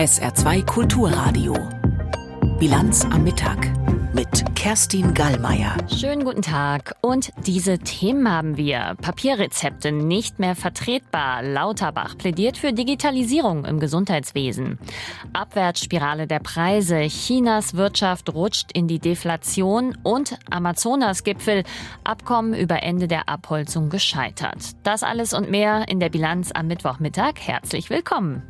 SR2 Kulturradio. Bilanz am Mittag mit Kerstin Gallmeier. Schönen guten Tag. Und diese Themen haben wir. Papierrezepte nicht mehr vertretbar. Lauterbach plädiert für Digitalisierung im Gesundheitswesen. Abwärtsspirale der Preise. Chinas Wirtschaft rutscht in die Deflation und Amazonasgipfel. Abkommen über Ende der Abholzung gescheitert. Das alles und mehr in der Bilanz am Mittwochmittag. Herzlich willkommen.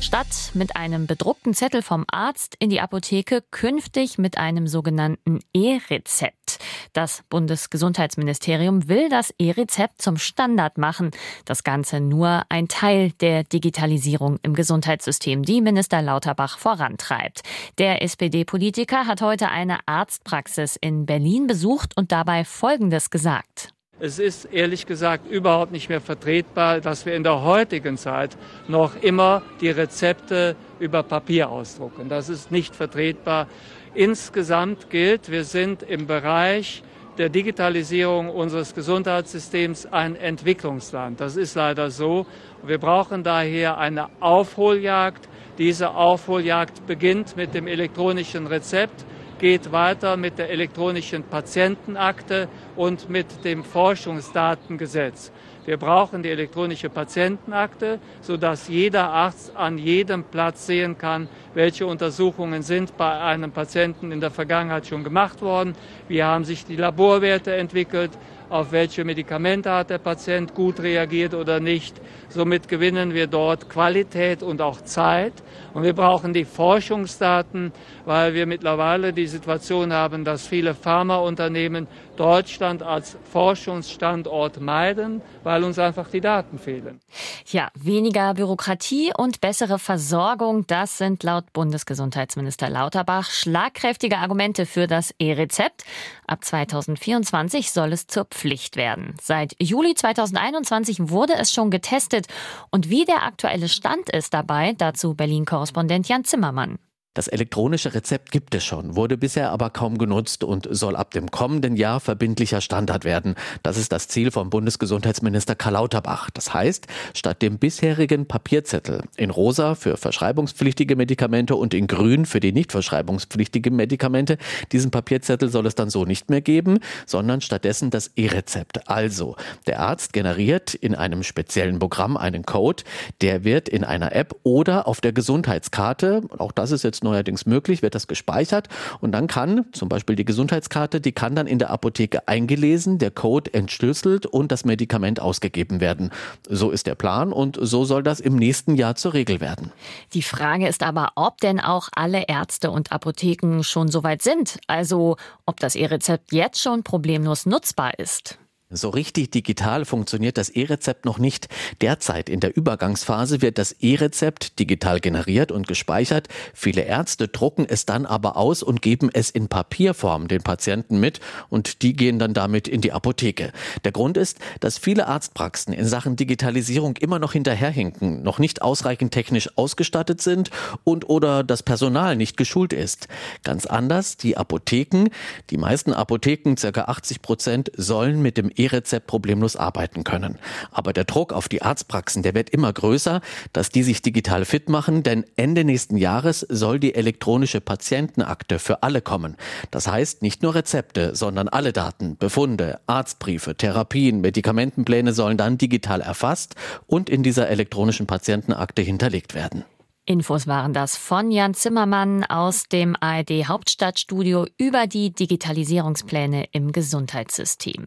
Statt mit einem bedruckten Zettel vom Arzt in die Apotheke künftig mit einem sogenannten E-Rezept. Das Bundesgesundheitsministerium will das E-Rezept zum Standard machen. Das Ganze nur ein Teil der Digitalisierung im Gesundheitssystem, die Minister Lauterbach vorantreibt. Der SPD-Politiker hat heute eine Arztpraxis in Berlin besucht und dabei Folgendes gesagt. Es ist ehrlich gesagt überhaupt nicht mehr vertretbar, dass wir in der heutigen Zeit noch immer die Rezepte über Papier ausdrucken. Das ist nicht vertretbar. Insgesamt gilt, wir sind im Bereich der Digitalisierung unseres Gesundheitssystems ein Entwicklungsland. Das ist leider so. Wir brauchen daher eine Aufholjagd. Diese Aufholjagd beginnt mit dem elektronischen Rezept geht weiter mit der elektronischen Patientenakte und mit dem Forschungsdatengesetz. Wir brauchen die elektronische Patientenakte, sodass jeder Arzt an jedem Platz sehen kann, welche Untersuchungen sind bei einem Patienten in der Vergangenheit schon gemacht worden, wie haben sich die Laborwerte entwickelt, auf welche Medikamente hat der Patient gut reagiert oder nicht. Somit gewinnen wir dort Qualität und auch Zeit. Und wir brauchen die Forschungsdaten, weil wir mittlerweile die Situation haben, dass viele Pharmaunternehmen Deutschland als Forschungsstandort meiden, weil uns einfach die Daten fehlen. Ja, weniger Bürokratie und bessere Versorgung, das sind laut Bundesgesundheitsminister Lauterbach schlagkräftige Argumente für das E-Rezept. Ab 2024 soll es zur Pflicht werden. Seit Juli 2021 wurde es schon getestet. Und wie der aktuelle Stand ist dabei, dazu Berlin-Korrespondent Jan Zimmermann. Das elektronische Rezept gibt es schon, wurde bisher aber kaum genutzt und soll ab dem kommenden Jahr verbindlicher Standard werden. Das ist das Ziel von Bundesgesundheitsminister Karl Lauterbach. Das heißt, statt dem bisherigen Papierzettel in rosa für verschreibungspflichtige Medikamente und in grün für die nicht verschreibungspflichtigen Medikamente, diesen Papierzettel soll es dann so nicht mehr geben, sondern stattdessen das E-Rezept. Also, der Arzt generiert in einem speziellen Programm einen Code, der wird in einer App oder auf der Gesundheitskarte, auch das ist jetzt neuerdings möglich, wird das gespeichert und dann kann zum Beispiel die Gesundheitskarte, die kann dann in der Apotheke eingelesen, der Code entschlüsselt und das Medikament ausgegeben werden. So ist der Plan und so soll das im nächsten Jahr zur Regel werden. Die Frage ist aber, ob denn auch alle Ärzte und Apotheken schon so weit sind. Also ob das E-Rezept jetzt schon problemlos nutzbar ist. So richtig digital funktioniert das E-Rezept noch nicht. Derzeit in der Übergangsphase wird das E-Rezept digital generiert und gespeichert. Viele Ärzte drucken es dann aber aus und geben es in Papierform den Patienten mit und die gehen dann damit in die Apotheke. Der Grund ist, dass viele Arztpraxen in Sachen Digitalisierung immer noch hinterherhinken, noch nicht ausreichend technisch ausgestattet sind und oder das Personal nicht geschult ist. Ganz anders die Apotheken. Die meisten Apotheken, circa 80 Prozent, sollen mit dem E-Rezept problemlos arbeiten können. Aber der Druck auf die Arztpraxen, der wird immer größer, dass die sich digital fit machen, denn Ende nächsten Jahres soll die elektronische Patientenakte für alle kommen. Das heißt, nicht nur Rezepte, sondern alle Daten, Befunde, Arztbriefe, Therapien, Medikamentenpläne sollen dann digital erfasst und in dieser elektronischen Patientenakte hinterlegt werden. Infos waren das von Jan Zimmermann aus dem ARD Hauptstadtstudio über die Digitalisierungspläne im Gesundheitssystem.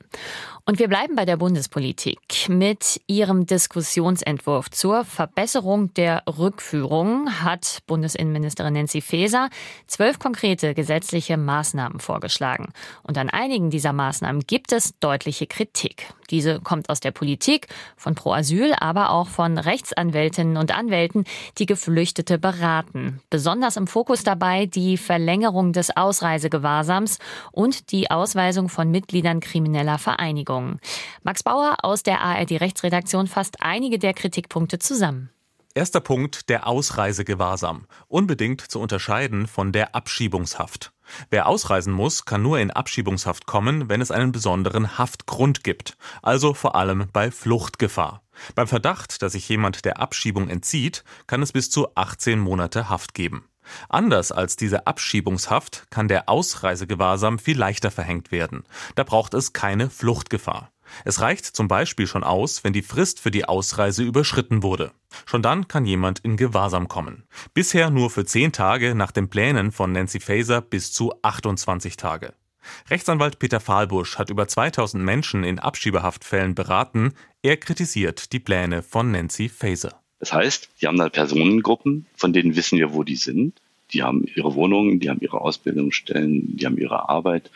Und wir bleiben bei der Bundespolitik mit ihrem Diskussionsentwurf zur Verbesserung der Rückführung hat Bundesinnenministerin Nancy Faeser zwölf konkrete gesetzliche Maßnahmen vorgeschlagen. Und an einigen dieser Maßnahmen gibt es deutliche Kritik. Diese kommt aus der Politik, von Pro Asyl, aber auch von Rechtsanwältinnen und Anwälten, die Geflüchtete beraten. Besonders im Fokus dabei die Verlängerung des Ausreisegewahrsams und die Ausweisung von Mitgliedern krimineller Vereinigungen. Max Bauer aus der ARD Rechtsredaktion fasst einige der Kritikpunkte zusammen. Erster Punkt, der Ausreisegewahrsam. Unbedingt zu unterscheiden von der Abschiebungshaft. Wer ausreisen muss, kann nur in Abschiebungshaft kommen, wenn es einen besonderen Haftgrund gibt, also vor allem bei Fluchtgefahr. Beim Verdacht, dass sich jemand der Abschiebung entzieht, kann es bis zu 18 Monate Haft geben. Anders als diese Abschiebungshaft kann der Ausreisegewahrsam viel leichter verhängt werden. Da braucht es keine Fluchtgefahr. Es reicht zum Beispiel schon aus, wenn die Frist für die Ausreise überschritten wurde. Schon dann kann jemand in Gewahrsam kommen. Bisher nur für 10 Tage nach den Plänen von Nancy Faeser bis zu 28 Tage. Rechtsanwalt Peter Fahlbusch hat über 2000 Menschen in Abschiebehaftfällen beraten. Er kritisiert die Pläne von Nancy Faeser. Das heißt, die haben da Personengruppen, von denen wissen wir, wo die sind. Die haben ihre Wohnungen, die haben ihre Ausbildungsstellen, die haben ihre Arbeit.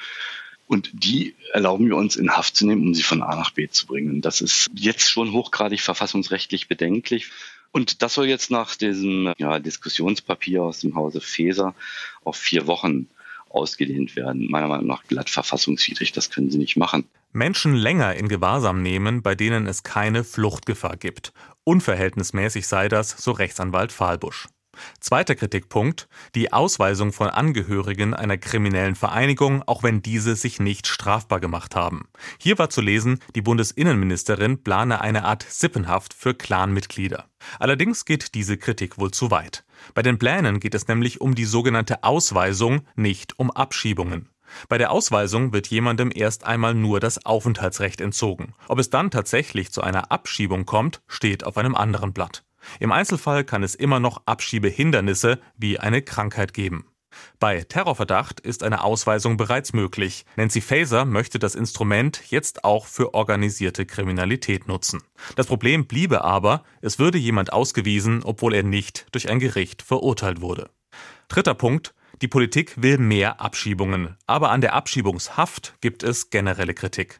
Und die erlauben wir uns in Haft zu nehmen, um sie von A nach B zu bringen. Das ist jetzt schon hochgradig verfassungsrechtlich bedenklich. Und das soll jetzt nach diesem ja, Diskussionspapier aus dem Hause Feser auf vier Wochen ausgedehnt werden. Meiner Meinung nach glatt verfassungswidrig. Das können sie nicht machen. Menschen länger in Gewahrsam nehmen, bei denen es keine Fluchtgefahr gibt. Unverhältnismäßig sei das, so Rechtsanwalt Fahlbusch. Zweiter Kritikpunkt, die Ausweisung von Angehörigen einer kriminellen Vereinigung, auch wenn diese sich nicht strafbar gemacht haben. Hier war zu lesen, die Bundesinnenministerin plane eine Art Sippenhaft für Clanmitglieder. Allerdings geht diese Kritik wohl zu weit. Bei den Plänen geht es nämlich um die sogenannte Ausweisung, nicht um Abschiebungen. Bei der Ausweisung wird jemandem erst einmal nur das Aufenthaltsrecht entzogen. Ob es dann tatsächlich zu einer Abschiebung kommt, steht auf einem anderen Blatt. Im Einzelfall kann es immer noch Abschiebehindernisse wie eine Krankheit geben. Bei Terrorverdacht ist eine Ausweisung bereits möglich. Nancy Faeser möchte das Instrument jetzt auch für organisierte Kriminalität nutzen. Das Problem bliebe aber, es würde jemand ausgewiesen, obwohl er nicht durch ein Gericht verurteilt wurde. Dritter Punkt. Die Politik will mehr Abschiebungen, aber an der Abschiebungshaft gibt es generelle Kritik.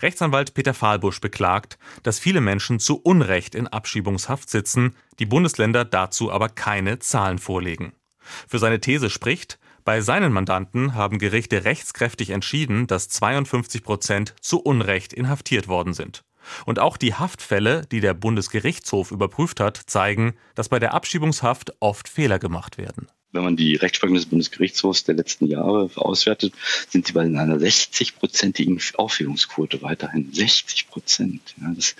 Rechtsanwalt Peter Fahlbusch beklagt, dass viele Menschen zu Unrecht in Abschiebungshaft sitzen, die Bundesländer dazu aber keine Zahlen vorlegen. Für seine These spricht, bei seinen Mandanten haben Gerichte rechtskräftig entschieden, dass 52 Prozent zu Unrecht inhaftiert worden sind. Und auch die Haftfälle, die der Bundesgerichtshof überprüft hat, zeigen, dass bei der Abschiebungshaft oft Fehler gemacht werden wenn man die Rechtsprechung des Bundesgerichtshofs der letzten Jahre auswertet, sind sie bei einer 60-prozentigen Aufhebungsquote weiterhin. 60 Prozent. Ja, das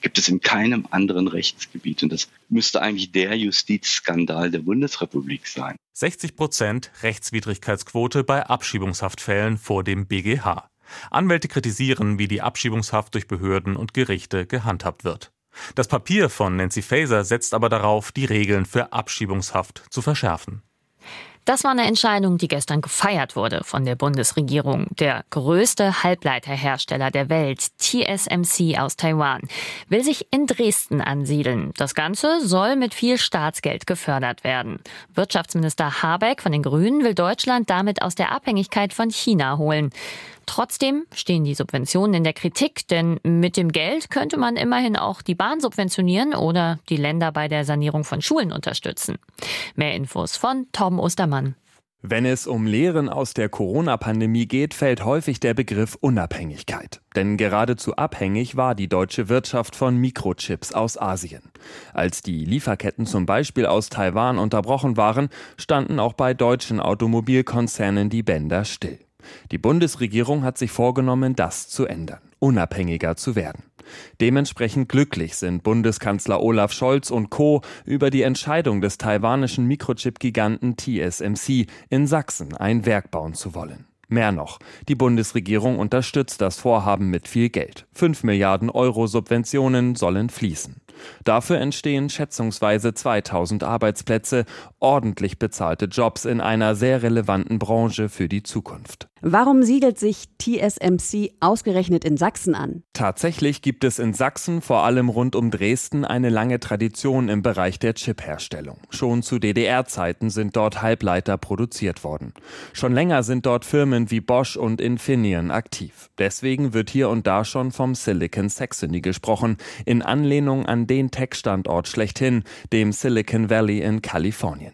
gibt es in keinem anderen Rechtsgebiet. Und das müsste eigentlich der Justizskandal der Bundesrepublik sein. 60 Prozent Rechtswidrigkeitsquote bei Abschiebungshaftfällen vor dem BGH. Anwälte kritisieren, wie die Abschiebungshaft durch Behörden und Gerichte gehandhabt wird. Das Papier von Nancy Faeser setzt aber darauf, die Regeln für Abschiebungshaft zu verschärfen. Das war eine Entscheidung, die gestern gefeiert wurde von der Bundesregierung. Der größte Halbleiterhersteller der Welt, TSMC aus Taiwan, will sich in Dresden ansiedeln. Das Ganze soll mit viel Staatsgeld gefördert werden. Wirtschaftsminister Habeck von den Grünen will Deutschland damit aus der Abhängigkeit von China holen. Trotzdem stehen die Subventionen in der Kritik, denn mit dem Geld könnte man immerhin auch die Bahn subventionieren oder die Länder bei der Sanierung von Schulen unterstützen. Mehr Infos von Tom Ostermann. Wenn es um Lehren aus der Corona-Pandemie geht, fällt häufig der Begriff Unabhängigkeit. Denn geradezu abhängig war die deutsche Wirtschaft von Mikrochips aus Asien. Als die Lieferketten zum Beispiel aus Taiwan unterbrochen waren, standen auch bei deutschen Automobilkonzernen die Bänder still. Die Bundesregierung hat sich vorgenommen, das zu ändern, unabhängiger zu werden. Dementsprechend glücklich sind Bundeskanzler Olaf Scholz und Co. über die Entscheidung des taiwanischen Mikrochip-Giganten TSMC in Sachsen ein Werk bauen zu wollen. Mehr noch, die Bundesregierung unterstützt das Vorhaben mit viel Geld. 5 Milliarden Euro Subventionen sollen fließen. Dafür entstehen schätzungsweise 2000 Arbeitsplätze, ordentlich bezahlte Jobs in einer sehr relevanten Branche für die Zukunft. Warum siedelt sich TSMC ausgerechnet in Sachsen an? Tatsächlich gibt es in Sachsen, vor allem rund um Dresden, eine lange Tradition im Bereich der Chipherstellung. Schon zu DDR-Zeiten sind dort Halbleiter produziert worden. Schon länger sind dort Firmen wie Bosch und Infineon aktiv. Deswegen wird hier und da schon vom Silicon Saxony gesprochen, in Anlehnung an den Tech-Standort schlechthin, dem Silicon Valley in Kalifornien.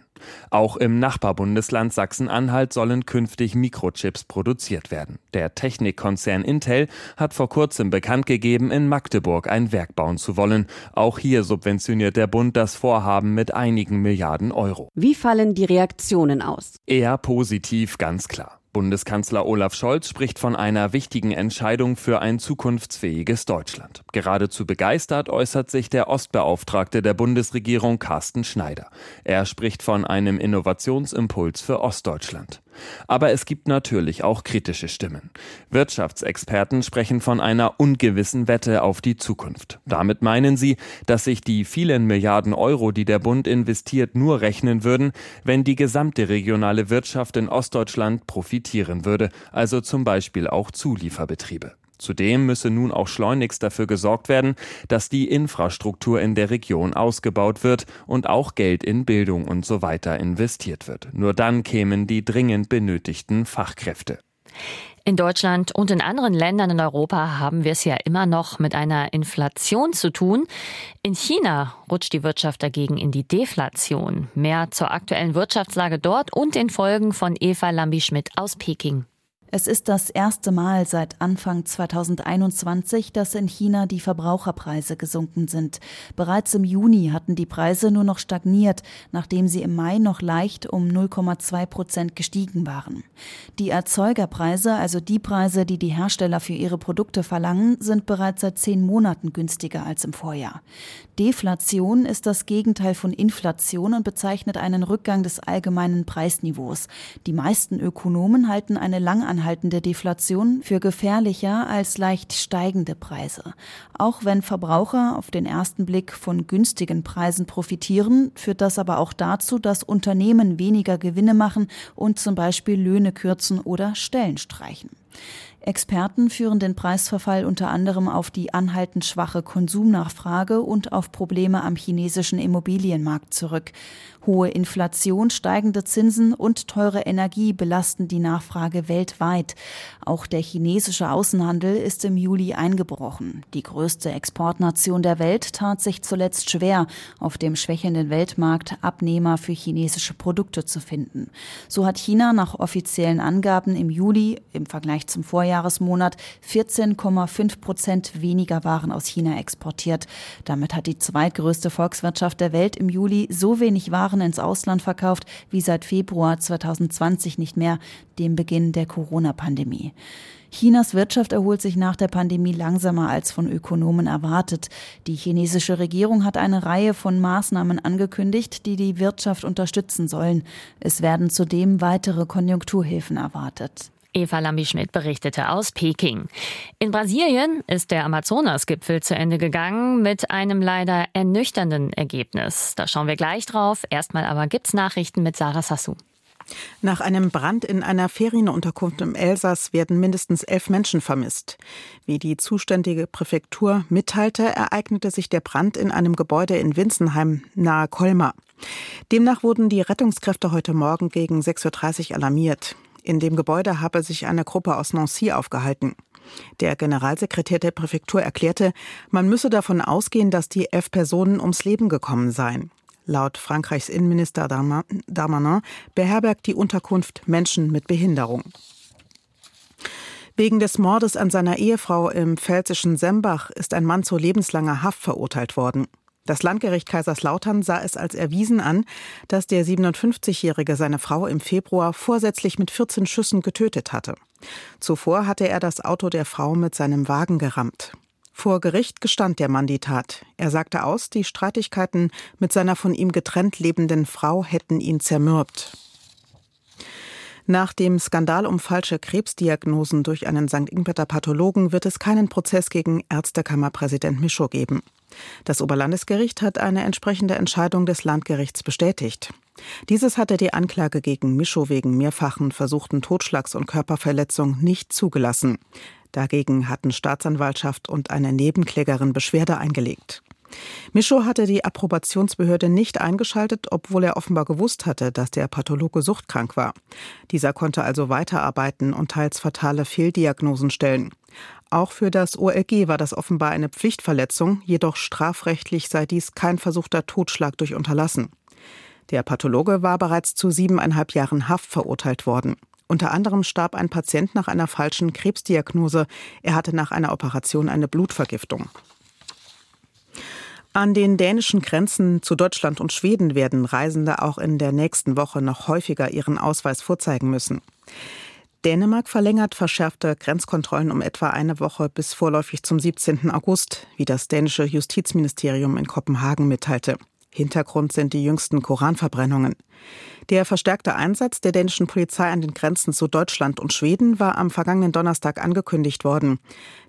Auch im Nachbarbundesland Sachsen-Anhalt sollen künftig Mikrochips produziert werden. Der Technikkonzern Intel hat vor kurzem bekannt gegeben, in Magdeburg ein Werk bauen zu wollen. Auch hier subventioniert der Bund das Vorhaben mit einigen Milliarden Euro. Wie fallen die Reaktionen aus? Eher positiv, ganz klar. Bundeskanzler Olaf Scholz spricht von einer wichtigen Entscheidung für ein zukunftsfähiges Deutschland. Geradezu begeistert äußert sich der Ostbeauftragte der Bundesregierung Carsten Schneider. Er spricht von einem Innovationsimpuls für Ostdeutschland. Aber es gibt natürlich auch kritische Stimmen. Wirtschaftsexperten sprechen von einer ungewissen Wette auf die Zukunft. Damit meinen sie, dass sich die vielen Milliarden Euro, die der Bund investiert, nur rechnen würden, wenn die gesamte regionale Wirtschaft in Ostdeutschland profitieren würde, also zum Beispiel auch Zulieferbetriebe. Zudem müsse nun auch schleunigst dafür gesorgt werden, dass die Infrastruktur in der Region ausgebaut wird und auch Geld in Bildung und so weiter investiert wird. Nur dann kämen die dringend benötigten Fachkräfte. In Deutschland und in anderen Ländern in Europa haben wir es ja immer noch mit einer Inflation zu tun. In China rutscht die Wirtschaft dagegen in die Deflation. Mehr zur aktuellen Wirtschaftslage dort und den Folgen von Eva Lambi-Schmidt aus Peking. Es ist das erste Mal seit Anfang 2021, dass in China die Verbraucherpreise gesunken sind. Bereits im Juni hatten die Preise nur noch stagniert, nachdem sie im Mai noch leicht um 0,2 Prozent gestiegen waren. Die Erzeugerpreise, also die Preise, die die Hersteller für ihre Produkte verlangen, sind bereits seit zehn Monaten günstiger als im Vorjahr. Deflation ist das Gegenteil von Inflation und bezeichnet einen Rückgang des allgemeinen Preisniveaus. Die meisten Ökonomen halten eine langanhaltende Deflation für gefährlicher als leicht steigende Preise. Auch wenn Verbraucher auf den ersten Blick von günstigen Preisen profitieren, führt das aber auch dazu, dass Unternehmen weniger Gewinne machen und zum Beispiel Löhne kürzen oder Stellen streichen. Experten führen den Preisverfall unter anderem auf die anhaltend schwache Konsumnachfrage und auf Probleme am chinesischen Immobilienmarkt zurück. Hohe Inflation, steigende Zinsen und teure Energie belasten die Nachfrage weltweit. Auch der chinesische Außenhandel ist im Juli eingebrochen. Die größte Exportnation der Welt tat sich zuletzt schwer, auf dem schwächelnden Weltmarkt Abnehmer für chinesische Produkte zu finden. So hat China nach offiziellen Angaben im Juli im Vergleich zum Vorjahresmonat 14,5 Prozent weniger Waren aus China exportiert. Damit hat die zweitgrößte Volkswirtschaft der Welt im Juli so wenig Waren Waren ins Ausland verkauft wie seit Februar 2020 nicht mehr, dem Beginn der Corona-Pandemie. Chinas Wirtschaft erholt sich nach der Pandemie langsamer als von Ökonomen erwartet. Die chinesische Regierung hat eine Reihe von Maßnahmen angekündigt, die die Wirtschaft unterstützen sollen. Es werden zudem weitere Konjunkturhilfen erwartet. Eva Lambi-Schmidt berichtete aus Peking. In Brasilien ist der Amazonas-Gipfel zu Ende gegangen mit einem leider ernüchternden Ergebnis. Da schauen wir gleich drauf. Erstmal aber gibt's Nachrichten mit Sarah Sassou. Nach einem Brand in einer Ferienunterkunft im Elsass werden mindestens elf Menschen vermisst. Wie die zuständige Präfektur mitteilte, ereignete sich der Brand in einem Gebäude in Winsenheim nahe Colmar. Demnach wurden die Rettungskräfte heute Morgen gegen 6.30 Uhr alarmiert. In dem Gebäude habe sich eine Gruppe aus Nancy aufgehalten. Der Generalsekretär der Präfektur erklärte, man müsse davon ausgehen, dass die elf Personen ums Leben gekommen seien. Laut Frankreichs Innenminister Darmanin beherbergt die Unterkunft Menschen mit Behinderung. Wegen des Mordes an seiner Ehefrau im pfälzischen Sembach ist ein Mann zu lebenslanger Haft verurteilt worden. Das Landgericht Kaiserslautern sah es als erwiesen an, dass der 57-Jährige seine Frau im Februar vorsätzlich mit 14 Schüssen getötet hatte. Zuvor hatte er das Auto der Frau mit seinem Wagen gerammt. Vor Gericht gestand der Mann die Tat. Er sagte aus, die Streitigkeiten mit seiner von ihm getrennt lebenden Frau hätten ihn zermürbt. Nach dem Skandal um falsche Krebsdiagnosen durch einen St. Ingberter Pathologen wird es keinen Prozess gegen Ärztekammerpräsident Mischow geben. Das Oberlandesgericht hat eine entsprechende Entscheidung des Landgerichts bestätigt. Dieses hatte die Anklage gegen Mischow wegen mehrfachen versuchten Totschlags und Körperverletzung nicht zugelassen. Dagegen hatten Staatsanwaltschaft und eine Nebenklägerin Beschwerde eingelegt. Mischow hatte die Approbationsbehörde nicht eingeschaltet, obwohl er offenbar gewusst hatte, dass der Pathologe suchtkrank war. Dieser konnte also weiterarbeiten und teils fatale Fehldiagnosen stellen. Auch für das OLG war das offenbar eine Pflichtverletzung, jedoch strafrechtlich sei dies kein versuchter Totschlag durch Unterlassen. Der Pathologe war bereits zu siebeneinhalb Jahren Haft verurteilt worden. Unter anderem starb ein Patient nach einer falschen Krebsdiagnose. Er hatte nach einer Operation eine Blutvergiftung. An den dänischen Grenzen zu Deutschland und Schweden werden Reisende auch in der nächsten Woche noch häufiger ihren Ausweis vorzeigen müssen. Dänemark verlängert verschärfte Grenzkontrollen um etwa eine Woche bis vorläufig zum 17. August, wie das dänische Justizministerium in Kopenhagen mitteilte. Hintergrund sind die jüngsten Koranverbrennungen. Der verstärkte Einsatz der dänischen Polizei an den Grenzen zu Deutschland und Schweden war am vergangenen Donnerstag angekündigt worden.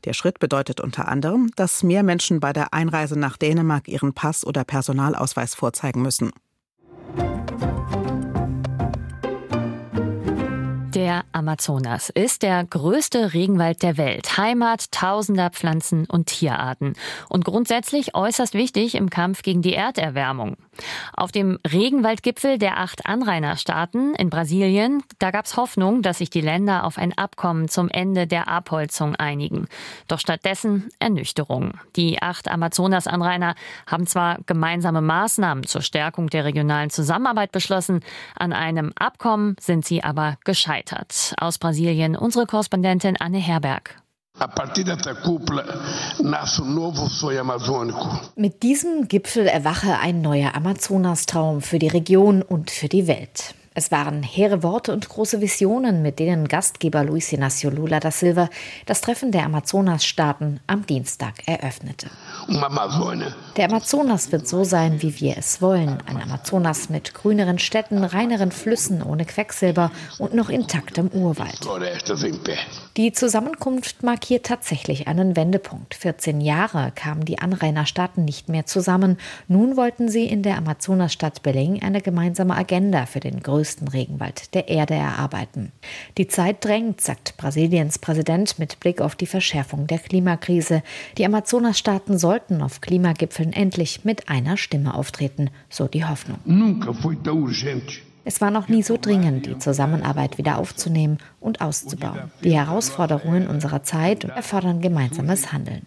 Der Schritt bedeutet unter anderem, dass mehr Menschen bei der Einreise nach Dänemark ihren Pass oder Personalausweis vorzeigen müssen. Der Amazonas ist der größte Regenwald der Welt, Heimat tausender Pflanzen- und Tierarten und grundsätzlich äußerst wichtig im Kampf gegen die Erderwärmung. Auf dem Regenwaldgipfel der acht Anrainerstaaten in Brasilien, da gab es Hoffnung, dass sich die Länder auf ein Abkommen zum Ende der Abholzung einigen. Doch stattdessen Ernüchterung. Die acht Amazonas-Anrainer haben zwar gemeinsame Maßnahmen zur Stärkung der regionalen Zusammenarbeit beschlossen, an einem Abkommen sind sie aber gescheitert. Aus Brasilien unsere Korrespondentin Anne Herberg. Mit diesem Gipfel erwache ein neuer Amazonastraum für die Region und für die Welt. Es waren hehre Worte und große Visionen, mit denen Gastgeber Luis Inácio Lula da Silva das Treffen der Amazonasstaaten am Dienstag eröffnete. Der Amazonas wird so sein, wie wir es wollen. Ein Amazonas mit grüneren Städten, reineren Flüssen ohne Quecksilber und noch intaktem Urwald. Die Zusammenkunft markiert tatsächlich einen Wendepunkt. 14 Jahre kamen die Anrainerstaaten nicht mehr zusammen. Nun wollten sie in der Amazonasstadt Belém eine gemeinsame Agenda für den größten größten Regenwald der Erde erarbeiten. Die Zeit drängt, sagt Brasiliens Präsident mit Blick auf die Verschärfung der Klimakrise. Die Amazonasstaaten sollten auf Klimagipfeln endlich mit einer Stimme auftreten, so die Hoffnung. Es war noch nie so dringend, die Zusammenarbeit wieder aufzunehmen und auszubauen. Die Herausforderungen unserer Zeit erfordern gemeinsames Handeln.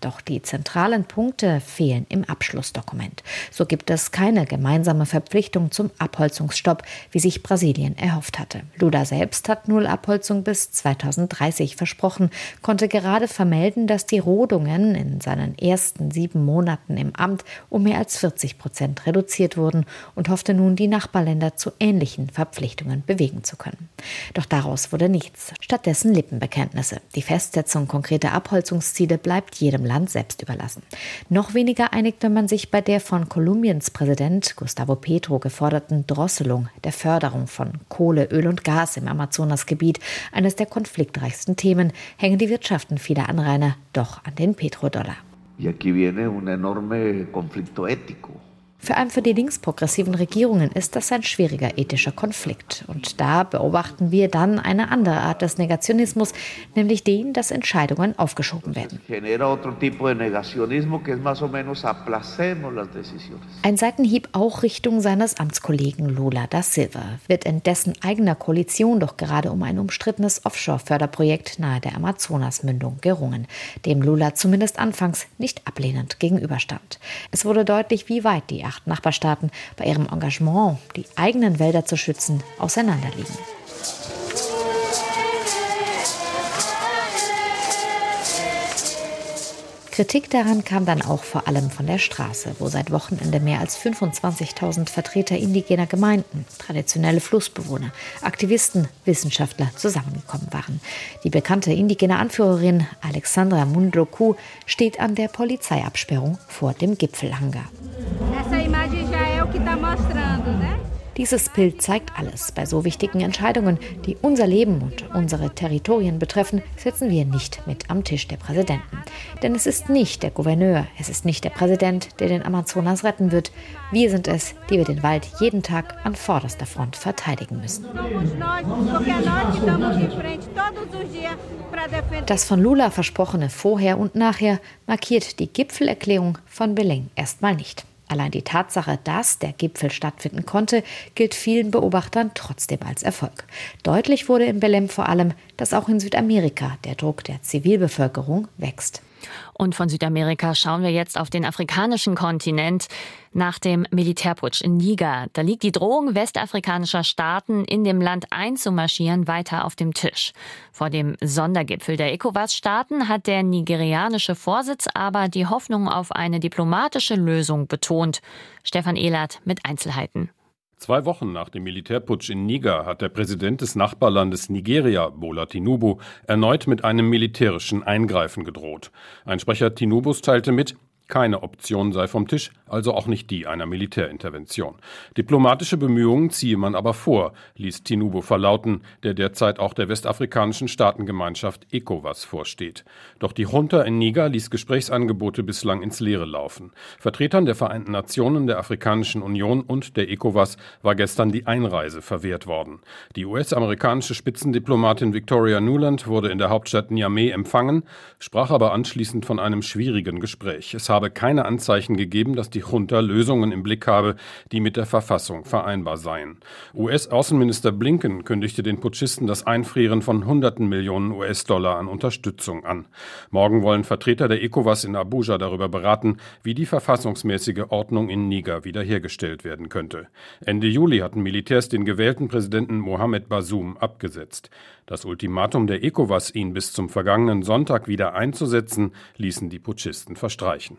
Doch die zentralen Punkte fehlen im Abschlussdokument. So gibt es keine gemeinsame Verpflichtung zum Abholzungsstopp, wie sich Brasilien erhofft hatte. Lula selbst hat Null Abholzung bis 2030 versprochen, konnte gerade vermelden, dass die Rodungen in seinen ersten sieben Monaten im Amt um mehr als 40 Prozent reduziert wurden und hoffte nun, die Nachbarländer zu ähnlichen Verpflichtungen bewegen zu können. Doch daraus wurde nichts. Stattdessen Lippenbekenntnisse. Die Festsetzung konkreter Abholzungsziele bleibt jedem Land selbst überlassen. Noch weniger einigte man sich bei der von Kolumbiens Präsident Gustavo Petro geforderten Drosselung der Förderung von Kohle, Öl und Gas im Amazonasgebiet. Eines der konfliktreichsten Themen hängen die Wirtschaften vieler Anrainer doch an den Petrodollar. Y aquí viene un enorme conflicto. Vor allem für die linksprogressiven Regierungen ist das ein schwieriger ethischer Konflikt. Und da beobachten wir dann eine andere Art des Negationismus, nämlich den, dass Entscheidungen aufgeschoben werden. Ein Seitenhieb auch Richtung seines Amtskollegen Lula da Silva. Wird in dessen eigener Koalition doch gerade um ein umstrittenes Offshore-Förderprojekt nahe der Amazonasmündung gerungen, dem Lula zumindest anfangs nicht ablehnend gegenüberstand. Es wurde deutlich, wie weit die acht Nachbarstaaten bei ihrem Engagement, die eigenen Wälder zu schützen, auseinanderliegen. Kritik daran kam dann auch vor allem von der Straße, wo seit Wochenende mehr als 25.000 Vertreter indigener Gemeinden, traditionelle Flussbewohner, Aktivisten, Wissenschaftler zusammengekommen waren. Die bekannte indigene Anführerin Alexandra Mundroku steht an der Polizeiabsperrung vor dem Gipfelhangar. Dieses Bild zeigt alles. Bei so wichtigen Entscheidungen, die unser Leben und unsere Territorien betreffen, sitzen wir nicht mit am Tisch der Präsidenten. Denn es ist nicht der Gouverneur, es ist nicht der Präsident, der den Amazonas retten wird. Wir sind es, die wir den Wald jeden Tag an vorderster Front verteidigen müssen. Das von Lula versprochene Vorher und Nachher markiert die Gipfelerklärung von Belém erstmal nicht. Allein die Tatsache, dass der Gipfel stattfinden konnte, gilt vielen Beobachtern trotzdem als Erfolg. Deutlich wurde in Belém vor allem, dass auch in Südamerika der Druck der Zivilbevölkerung wächst. Und von Südamerika schauen wir jetzt auf den afrikanischen Kontinent. Nach dem Militärputsch in Niger, da liegt die Drohung westafrikanischer Staaten, in dem Land einzumarschieren, weiter auf dem Tisch. Vor dem Sondergipfel der ECOWAS-Staaten hat der nigerianische Vorsitz aber die Hoffnung auf eine diplomatische Lösung betont. Stefan Ehlert mit Einzelheiten. Zwei Wochen nach dem Militärputsch in Niger hat der Präsident des Nachbarlandes Nigeria, Bola Tinubu, erneut mit einem militärischen Eingreifen gedroht. Ein Sprecher Tinubus teilte mit, keine Option sei vom Tisch, also auch nicht die einer Militärintervention. Diplomatische Bemühungen ziehe man aber vor, ließ Tinubu verlauten, der derzeit auch der westafrikanischen Staatengemeinschaft ECOWAS vorsteht. Doch die Junta in Niger ließ Gesprächsangebote bislang ins Leere laufen. Vertretern der Vereinten Nationen, der Afrikanischen Union und der ECOWAS war gestern die Einreise verwehrt worden. Die US-amerikanische Spitzendiplomatin Victoria Nuland wurde in der Hauptstadt Niamey empfangen, sprach aber anschließend von einem schwierigen Gespräch. Es habe keine Anzeichen gegeben, dass die Junta Lösungen im Blick habe, die mit der Verfassung vereinbar seien. US-Außenminister Blinken kündigte den Putschisten das Einfrieren von hunderten Millionen US-Dollar an Unterstützung an. Morgen wollen Vertreter der ECOWAS in Abuja darüber beraten, wie die verfassungsmäßige Ordnung in Niger wiederhergestellt werden könnte. Ende Juli hatten Militärs den gewählten Präsidenten Mohamed Bazoum abgesetzt. Das Ultimatum der ECOWAS, ihn bis zum vergangenen Sonntag wieder einzusetzen, ließen die Putschisten verstreichen.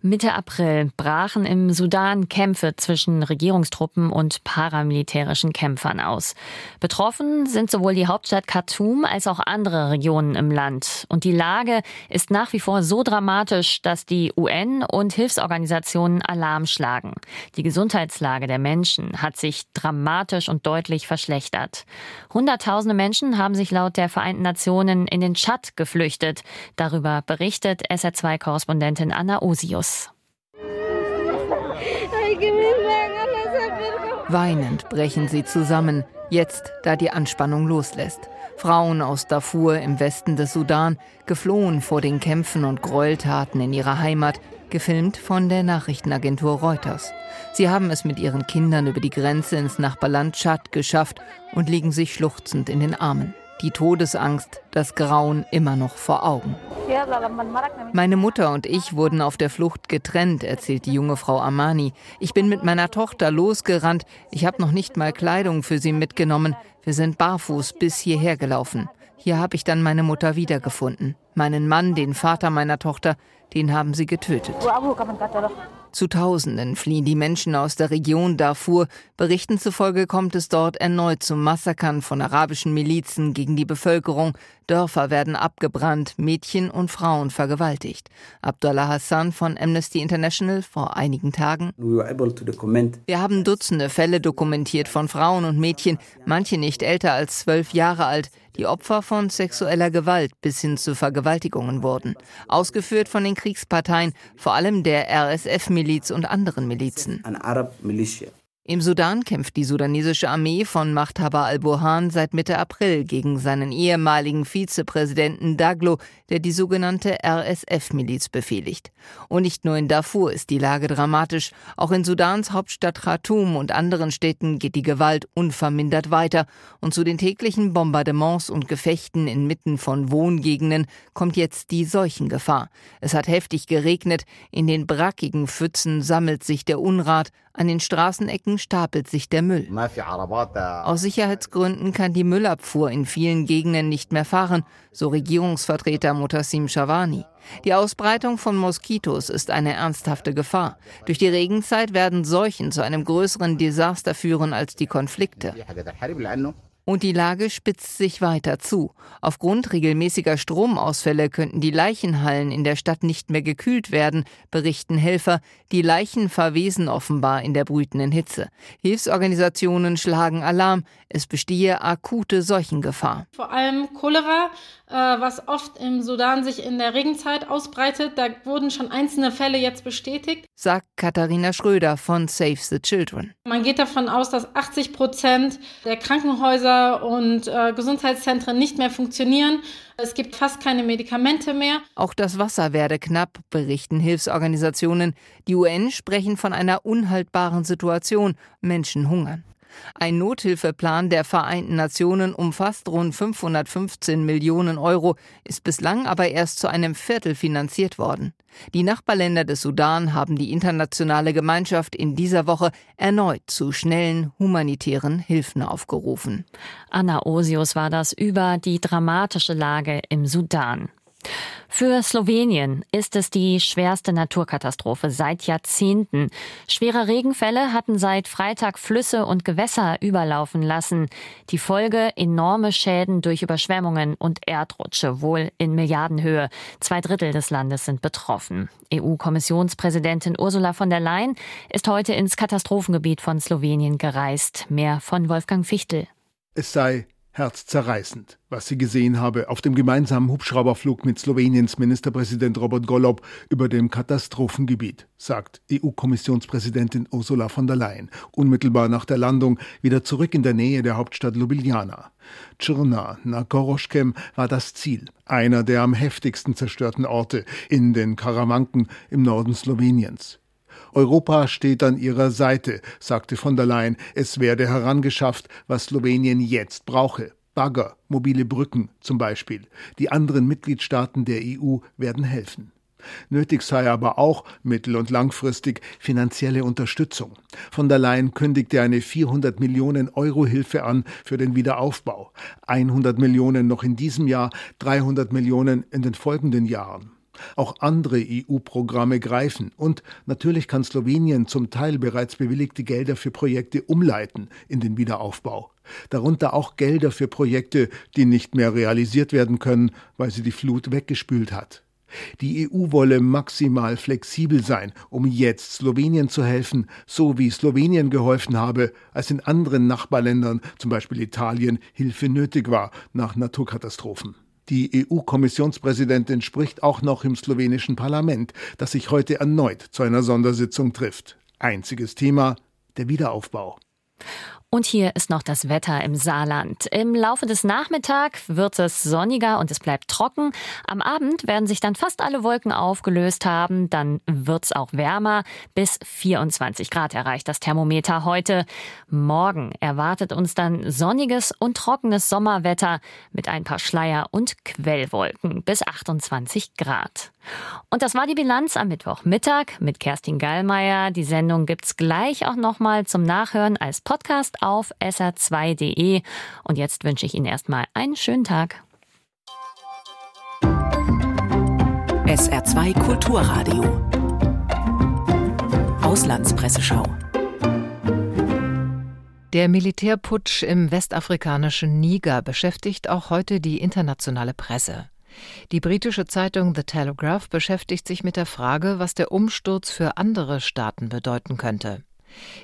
Mitte April brachen im Sudan Kämpfe zwischen Regierungstruppen und paramilitärischen Kämpfern aus. Betroffen sind sowohl die Hauptstadt Khartoum als auch andere Regionen im Land. Und die Lage ist nach wie vor so dramatisch, dass die UN und Hilfsorganisationen Alarm schlagen. Die Gesundheitslage der Menschen hat sich dramatisch und deutlich verschlechtert. Hunderttausende Menschen haben sich laut der Vereinten Nationen in den Tschad geflüchtet. Darüber berichtet SR2-Korrespondentin Anna Osius. Weinend brechen sie zusammen, jetzt da die Anspannung loslässt. Frauen aus Darfur im Westen des Sudan, geflohen vor den Kämpfen und Gräueltaten in ihrer Heimat, gefilmt von der Nachrichtenagentur Reuters. Sie haben es mit ihren Kindern über die Grenze ins Nachbarland Tschad geschafft und liegen sich schluchzend in den Armen die Todesangst, das Grauen immer noch vor Augen. Meine Mutter und ich wurden auf der Flucht getrennt, erzählt die junge Frau Amani. Ich bin mit meiner Tochter losgerannt. Ich habe noch nicht mal Kleidung für sie mitgenommen. Wir sind barfuß bis hierher gelaufen. Hier habe ich dann meine Mutter wiedergefunden. Meinen Mann, den Vater meiner Tochter, den haben sie getötet. Zu Tausenden fliehen die Menschen aus der Region Darfur. Berichten zufolge kommt es dort erneut zu Massakern von arabischen Milizen gegen die Bevölkerung. Dörfer werden abgebrannt, Mädchen und Frauen vergewaltigt. Abdullah Hassan von Amnesty International vor einigen Tagen. Wir haben Dutzende Fälle dokumentiert von Frauen und Mädchen, manche nicht älter als zwölf Jahre alt, die Opfer von sexueller Gewalt bis hin zu Vergewaltigungen wurden. Ausgeführt von den Kriegsparteien, vor allem der RSF-Miliz und anderen Milizen. Im Sudan kämpft die sudanesische Armee von Machthaber al-Burhan seit Mitte April gegen seinen ehemaligen Vizepräsidenten Daglo, der die sogenannte RSF-Miliz befehligt. Und nicht nur in Darfur ist die Lage dramatisch, auch in Sudans Hauptstadt Khartoum und anderen Städten geht die Gewalt unvermindert weiter und zu den täglichen Bombardements und Gefechten inmitten von Wohngegenden kommt jetzt die Seuchengefahr. Es hat heftig geregnet, in den brackigen Pfützen sammelt sich der Unrat, an den Straßenecken stapelt sich der Müll. Aus Sicherheitsgründen kann die Müllabfuhr in vielen Gegenden nicht mehr fahren, so Regierungsvertreter Mutassim Shawani. Die Ausbreitung von Moskitos ist eine ernsthafte Gefahr. Durch die Regenzeit werden Seuchen zu einem größeren Desaster führen als die Konflikte. Und die Lage spitzt sich weiter zu. Aufgrund regelmäßiger Stromausfälle könnten die Leichenhallen in der Stadt nicht mehr gekühlt werden, berichten Helfer. Die Leichen verwesen offenbar in der brütenden Hitze. Hilfsorganisationen schlagen Alarm. Es bestehe akute Seuchengefahr. Vor allem Cholera, äh, was oft im Sudan sich in der Regenzeit ausbreitet. Da wurden schon einzelne Fälle jetzt bestätigt. Sagt Katharina Schröder von Save the Children. Man geht davon aus, dass 80 Prozent der Krankenhäuser und äh, Gesundheitszentren nicht mehr funktionieren. Es gibt fast keine Medikamente mehr. Auch das Wasser werde knapp, berichten Hilfsorganisationen. Die UN sprechen von einer unhaltbaren Situation. Menschen hungern. Ein Nothilfeplan der Vereinten Nationen umfasst rund 515 Millionen Euro, ist bislang aber erst zu einem Viertel finanziert worden. Die Nachbarländer des Sudan haben die internationale Gemeinschaft in dieser Woche erneut zu schnellen humanitären Hilfen aufgerufen. Anna Osius war das über die dramatische Lage im Sudan. Für Slowenien ist es die schwerste Naturkatastrophe seit Jahrzehnten. Schwere Regenfälle hatten seit Freitag Flüsse und Gewässer überlaufen lassen. Die Folge enorme Schäden durch Überschwemmungen und Erdrutsche, wohl in Milliardenhöhe. Zwei Drittel des Landes sind betroffen. EU-Kommissionspräsidentin Ursula von der Leyen ist heute ins Katastrophengebiet von Slowenien gereist. Mehr von Wolfgang Fichtel. Es sei herzzerreißend, was sie gesehen habe auf dem gemeinsamen Hubschrauberflug mit Sloweniens Ministerpräsident Robert Golob über dem Katastrophengebiet, sagt EU-Kommissionspräsidentin Ursula von der Leyen, unmittelbar nach der Landung wieder zurück in der Nähe der Hauptstadt Ljubljana. Tschirna na Goroschkem war das Ziel, einer der am heftigsten zerstörten Orte in den Karawanken im Norden Sloweniens. Europa steht an ihrer Seite, sagte von der Leyen. Es werde herangeschafft, was Slowenien jetzt brauche. Bagger, mobile Brücken zum Beispiel. Die anderen Mitgliedstaaten der EU werden helfen. Nötig sei aber auch mittel- und langfristig finanzielle Unterstützung. Von der Leyen kündigte eine 400 Millionen Euro Hilfe an für den Wiederaufbau. 100 Millionen noch in diesem Jahr, 300 Millionen in den folgenden Jahren. Auch andere EU-Programme greifen und natürlich kann Slowenien zum Teil bereits bewilligte Gelder für Projekte umleiten in den Wiederaufbau. Darunter auch Gelder für Projekte, die nicht mehr realisiert werden können, weil sie die Flut weggespült hat. Die EU wolle maximal flexibel sein, um jetzt Slowenien zu helfen, so wie Slowenien geholfen habe, als in anderen Nachbarländern, zum Beispiel Italien, Hilfe nötig war nach Naturkatastrophen. Die EU-Kommissionspräsidentin spricht auch noch im slowenischen Parlament, das sich heute erneut zu einer Sondersitzung trifft. Einziges Thema der Wiederaufbau. Und hier ist noch das Wetter im Saarland. Im Laufe des Nachmittags wird es sonniger und es bleibt trocken. Am Abend werden sich dann fast alle Wolken aufgelöst haben. Dann wird es auch wärmer. Bis 24 Grad erreicht das Thermometer heute. Morgen erwartet uns dann sonniges und trockenes Sommerwetter mit ein paar Schleier und Quellwolken bis 28 Grad. Und das war die Bilanz am Mittwochmittag mit Kerstin Gallmeier. Die Sendung gibt's gleich auch nochmal zum Nachhören als Podcast auf sr2.de. Und jetzt wünsche ich Ihnen erstmal einen schönen Tag. SR2 Kulturradio. Auslandspresseschau. Der Militärputsch im westafrikanischen Niger beschäftigt auch heute die internationale Presse. Die britische Zeitung The Telegraph beschäftigt sich mit der Frage, was der Umsturz für andere Staaten bedeuten könnte.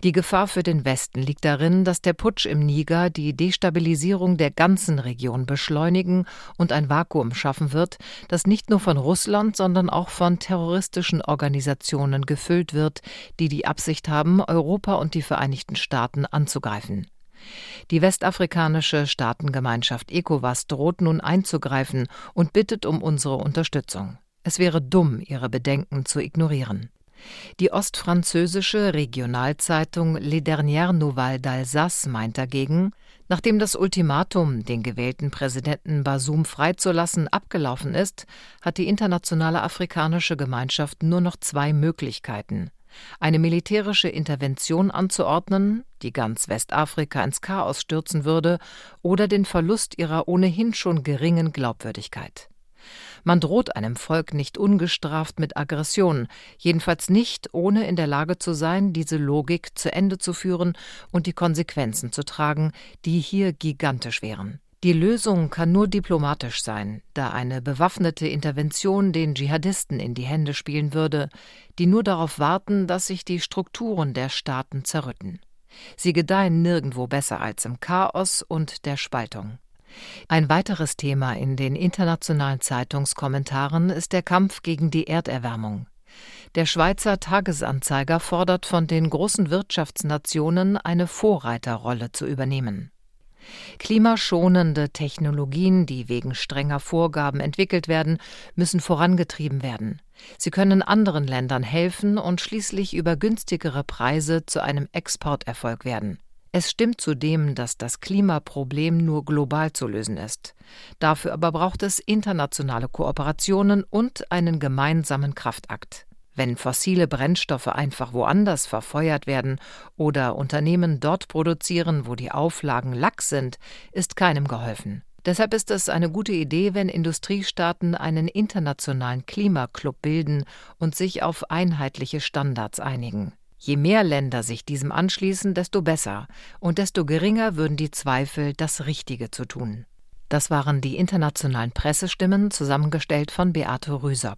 Die Gefahr für den Westen liegt darin, dass der Putsch im Niger die Destabilisierung der ganzen Region beschleunigen und ein Vakuum schaffen wird, das nicht nur von Russland, sondern auch von terroristischen Organisationen gefüllt wird, die die Absicht haben, Europa und die Vereinigten Staaten anzugreifen. Die westafrikanische Staatengemeinschaft ECOWAS droht nun einzugreifen und bittet um unsere Unterstützung. Es wäre dumm, ihre Bedenken zu ignorieren. Die ostfranzösische Regionalzeitung Les Dernières Nouvelles d'Alsace meint dagegen, nachdem das Ultimatum, den gewählten Präsidenten Basum freizulassen, abgelaufen ist, hat die internationale afrikanische Gemeinschaft nur noch zwei Möglichkeiten eine militärische Intervention anzuordnen, die ganz Westafrika ins Chaos stürzen würde, oder den Verlust ihrer ohnehin schon geringen Glaubwürdigkeit. Man droht einem Volk nicht ungestraft mit Aggression, jedenfalls nicht, ohne in der Lage zu sein, diese Logik zu Ende zu führen und die Konsequenzen zu tragen, die hier gigantisch wären. Die Lösung kann nur diplomatisch sein, da eine bewaffnete Intervention den Dschihadisten in die Hände spielen würde, die nur darauf warten, dass sich die Strukturen der Staaten zerrütten. Sie gedeihen nirgendwo besser als im Chaos und der Spaltung. Ein weiteres Thema in den internationalen Zeitungskommentaren ist der Kampf gegen die Erderwärmung. Der Schweizer Tagesanzeiger fordert von den großen Wirtschaftsnationen eine Vorreiterrolle zu übernehmen. Klimaschonende Technologien, die wegen strenger Vorgaben entwickelt werden, müssen vorangetrieben werden. Sie können anderen Ländern helfen und schließlich über günstigere Preise zu einem Exporterfolg werden. Es stimmt zudem, dass das Klimaproblem nur global zu lösen ist. Dafür aber braucht es internationale Kooperationen und einen gemeinsamen Kraftakt. Wenn fossile Brennstoffe einfach woanders verfeuert werden oder Unternehmen dort produzieren, wo die Auflagen lax sind, ist keinem geholfen. Deshalb ist es eine gute Idee, wenn Industriestaaten einen internationalen Klimaclub bilden und sich auf einheitliche Standards einigen. Je mehr Länder sich diesem anschließen, desto besser und desto geringer würden die Zweifel, das Richtige zu tun. Das waren die internationalen Pressestimmen, zusammengestellt von Beate Rüsop.